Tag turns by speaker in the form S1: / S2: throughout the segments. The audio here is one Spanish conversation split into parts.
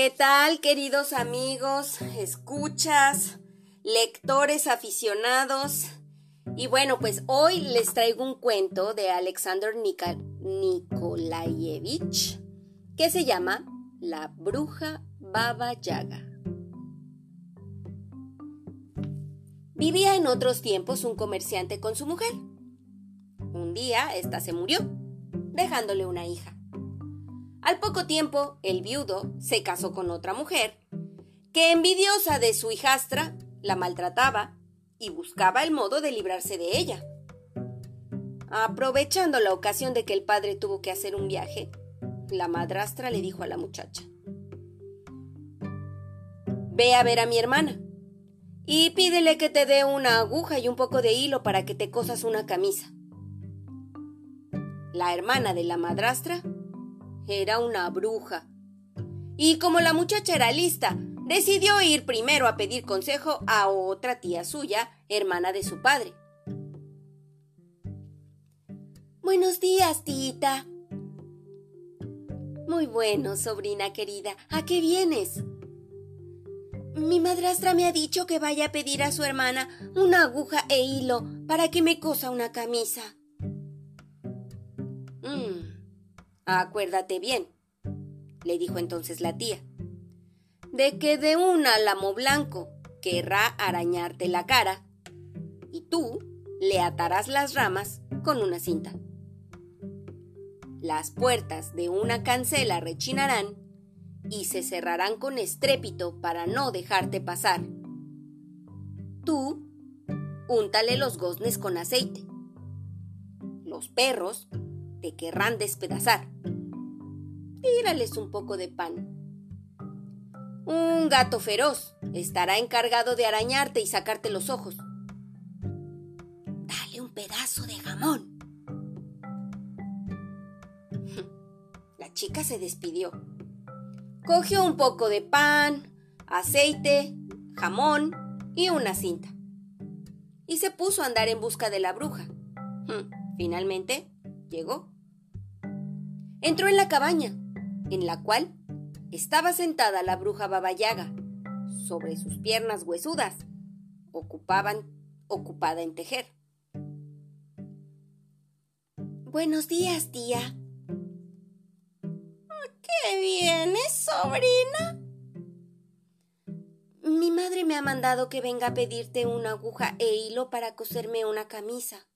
S1: ¿Qué tal, queridos amigos, escuchas, lectores aficionados? Y bueno, pues hoy les traigo un cuento de Alexander Nikolayevich que se llama La bruja Baba Yaga. Vivía en otros tiempos un comerciante con su mujer. Un día, ésta se murió, dejándole una hija. Al poco tiempo, el viudo se casó con otra mujer, que envidiosa de su hijastra, la maltrataba y buscaba el modo de librarse de ella. Aprovechando la ocasión de que el padre tuvo que hacer un viaje, la madrastra le dijo a la muchacha, Ve a ver a mi hermana y pídele que te dé una aguja y un poco de hilo para que te cosas una camisa. La hermana de la madrastra era una bruja. Y como la muchacha era lista, decidió ir primero a pedir consejo a otra tía suya, hermana de su padre. Buenos días, tita. Muy bueno, sobrina querida. ¿A qué vienes? Mi madrastra me ha dicho que vaya a pedir a su hermana una aguja e hilo para que me cosa una camisa. Acuérdate bien, le dijo entonces la tía, de que de un álamo blanco querrá arañarte la cara y tú le atarás las ramas con una cinta. Las puertas de una cancela rechinarán y se cerrarán con estrépito para no dejarte pasar. Tú, úntale los goznes con aceite. Los perros te querrán despedazar. Tírales un poco de pan. Un gato feroz estará encargado de arañarte y sacarte los ojos. Dale un pedazo de jamón. La chica se despidió. Cogió un poco de pan, aceite, jamón y una cinta. Y se puso a andar en busca de la bruja. Finalmente llegó. Entró en la cabaña, en la cual estaba sentada la bruja babayaga. Sobre sus piernas huesudas, ocupaban, ocupada en tejer. Buenos días, tía. ¿Qué vienes, sobrina? Mi madre me ha mandado que venga a pedirte una aguja e hilo para coserme una camisa.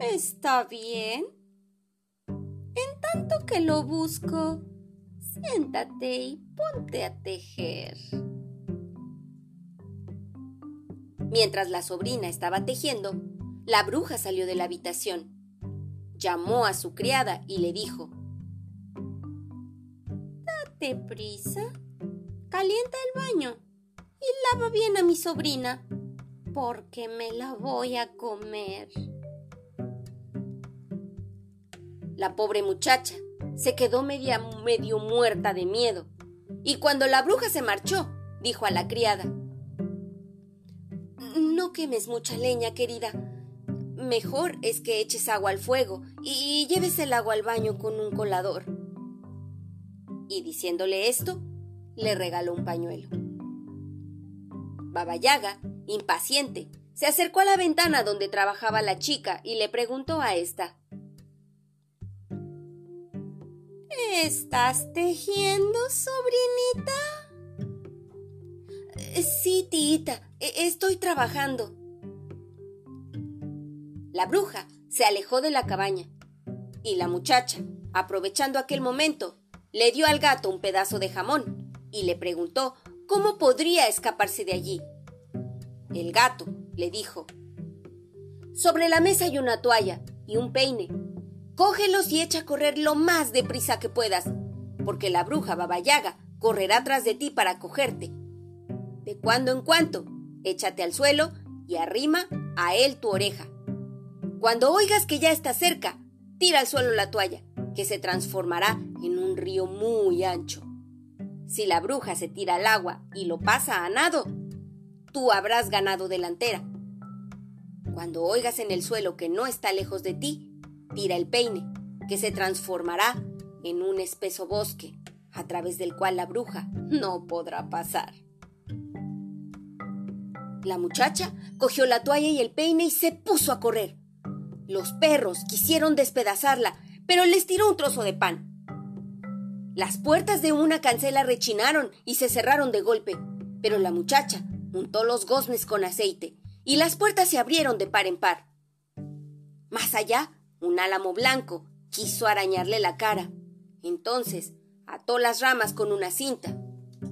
S1: Está bien. Que lo busco, siéntate y ponte a tejer. Mientras la sobrina estaba tejiendo, la bruja salió de la habitación. Llamó a su criada y le dijo, Date prisa, calienta el baño y lava bien a mi sobrina, porque me la voy a comer. La pobre muchacha se quedó media, medio muerta de miedo. Y cuando la bruja se marchó, dijo a la criada, No quemes mucha leña, querida. Mejor es que eches agua al fuego y lleves el agua al baño con un colador. Y diciéndole esto, le regaló un pañuelo. Babayaga, impaciente, se acercó a la ventana donde trabajaba la chica y le preguntó a esta ¿Estás tejiendo, sobrinita? Eh, sí, tita, e-, estoy trabajando. La bruja se alejó de la cabaña y la muchacha, aprovechando aquel momento, le dio al gato un pedazo de jamón y le preguntó cómo podría escaparse de allí. El gato le dijo, Sobre la mesa hay una toalla y un peine Cógelos y echa a correr lo más deprisa que puedas, porque la bruja babayaga correrá tras de ti para cogerte. De cuando en cuando, échate al suelo y arrima a él tu oreja. Cuando oigas que ya está cerca, tira al suelo la toalla, que se transformará en un río muy ancho. Si la bruja se tira al agua y lo pasa a nado, tú habrás ganado delantera. Cuando oigas en el suelo que no está lejos de ti, tira el peine, que se transformará en un espeso bosque, a través del cual la bruja no podrá pasar. La muchacha cogió la toalla y el peine y se puso a correr. Los perros quisieron despedazarla, pero les tiró un trozo de pan. Las puertas de una cancela rechinaron y se cerraron de golpe, pero la muchacha untó los goznes con aceite y las puertas se abrieron de par en par. Más allá, un álamo blanco quiso arañarle la cara. Entonces ató las ramas con una cinta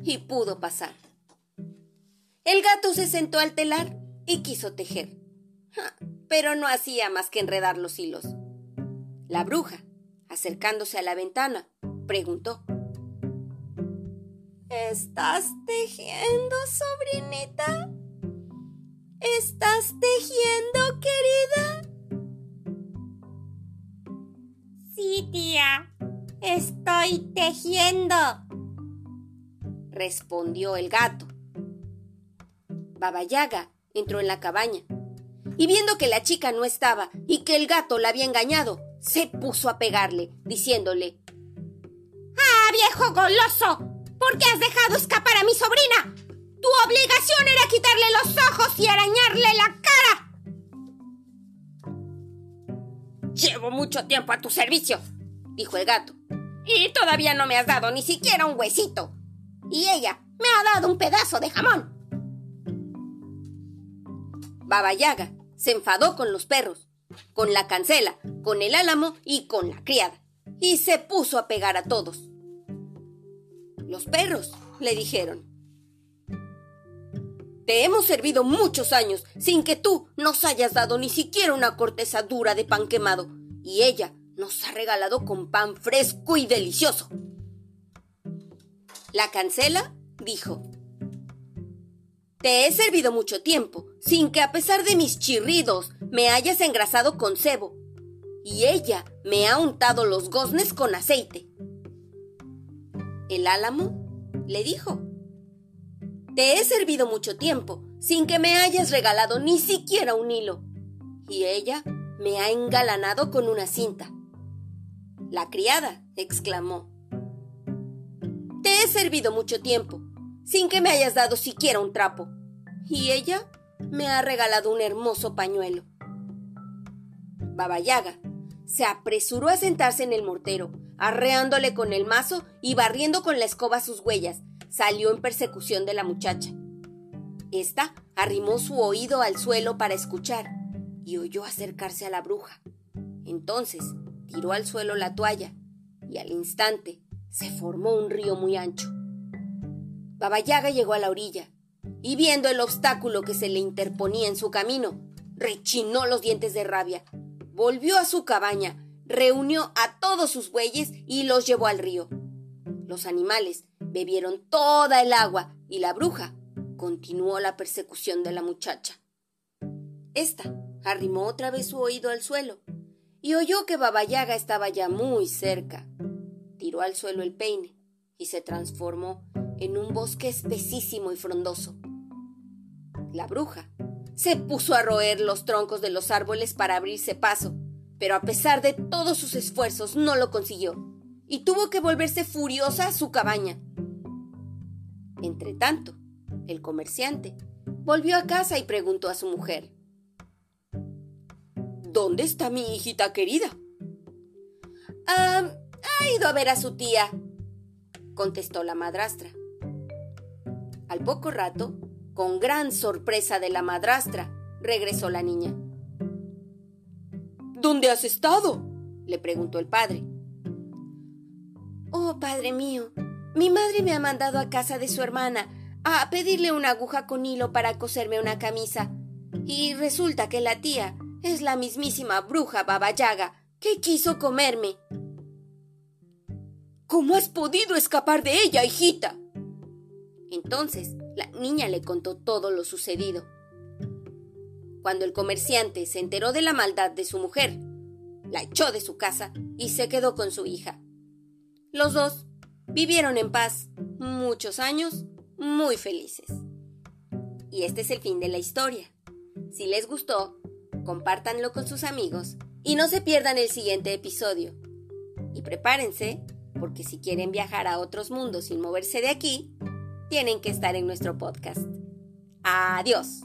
S1: y pudo pasar. El gato se sentó al telar y quiso tejer, pero no hacía más que enredar los hilos. La bruja, acercándose a la ventana, preguntó. ¿Estás tejiendo, sobrinita? ¿Estás tejiendo, querida?
S2: Tía. Estoy tejiendo.
S1: Respondió el gato. Baba Yaga entró en la cabaña y viendo que la chica no estaba y que el gato la había engañado, se puso a pegarle, diciéndole
S2: ¡Ah, viejo goloso! ¿Por qué has dejado escapar a mi sobrina? Tu obligación era quitarle los ojos y arañarle la cara.
S1: Llevo mucho tiempo a tu servicio, dijo el gato, y todavía no me has dado ni siquiera un huesito. Y ella me ha dado un pedazo de jamón. Baba Yaga se enfadó con los perros, con la cancela, con el álamo y con la criada, y se puso a pegar a todos. Los perros le dijeron, Te hemos servido muchos años sin que tú nos hayas dado ni siquiera una corteza dura de pan quemado, y ella nos ha regalado con pan fresco y delicioso. La cancela dijo, Te he servido mucho tiempo, sin que a pesar de mis chirridos me hayas engrasado con cebo, y ella me ha untado los goznes con aceite. El álamo le dijo, Te he servido mucho tiempo, sin que me hayas regalado ni siquiera un hilo, y ella me ha engalanado con una cinta. La criada exclamó, Te he servido mucho tiempo, sin que me hayas dado siquiera un trapo, y ella me ha regalado un hermoso pañuelo. Baba Yaga se apresuró a sentarse en el mortero, arreándole con el mazo y barriendo con la escoba sus huellas, salió en persecución de la muchacha. Esta arrimó su oído al suelo para escuchar y oyó acercarse a la bruja. Entonces tiró al suelo la toalla y al instante se formó un río muy ancho. Babayaga llegó a la orilla y viendo el obstáculo que se le interponía en su camino, rechinó los dientes de rabia, volvió a su cabaña, reunió a todos sus bueyes y los llevó al río. Los animales bebieron toda el agua y la bruja continuó la persecución de la muchacha. Esta arrimó otra vez su oído al suelo y oyó que Babayaga estaba ya muy cerca. Tiró al suelo el peine y se transformó en un bosque espesísimo y frondoso. La bruja se puso a roer los troncos de los árboles para abrirse paso, pero a pesar de todos sus esfuerzos no lo consiguió, y tuvo que volverse furiosa a su cabaña. Entretanto, el comerciante volvió a casa y preguntó a su mujer ¿Dónde está mi hijita querida? ha ido a ver a su tía, contestó la madrastra. Al poco rato, con gran sorpresa de la madrastra, regresó la niña. ¿Dónde has estado? le preguntó el padre. Oh, padre mío, mi madre me ha mandado a casa de su hermana a pedirle una aguja con hilo para coserme una camisa. Y resulta que la tía es la mismísima bruja Baba Yaga que quiso comerme. ¿Cómo has podido escapar de ella, hijita? Entonces la niña le contó todo lo sucedido. Cuando el comerciante se enteró de la maldad de su mujer, la echó de su casa y se quedó con su hija. Los dos vivieron en paz muchos años muy felices. Y este es el fin de la historia. Si les gustó, compártanlo con sus amigos y no se pierdan el siguiente episodio. Y prepárense porque si quieren viajar a otros mundos sin moverse de aquí, tienen que estar en nuestro podcast. Adiós.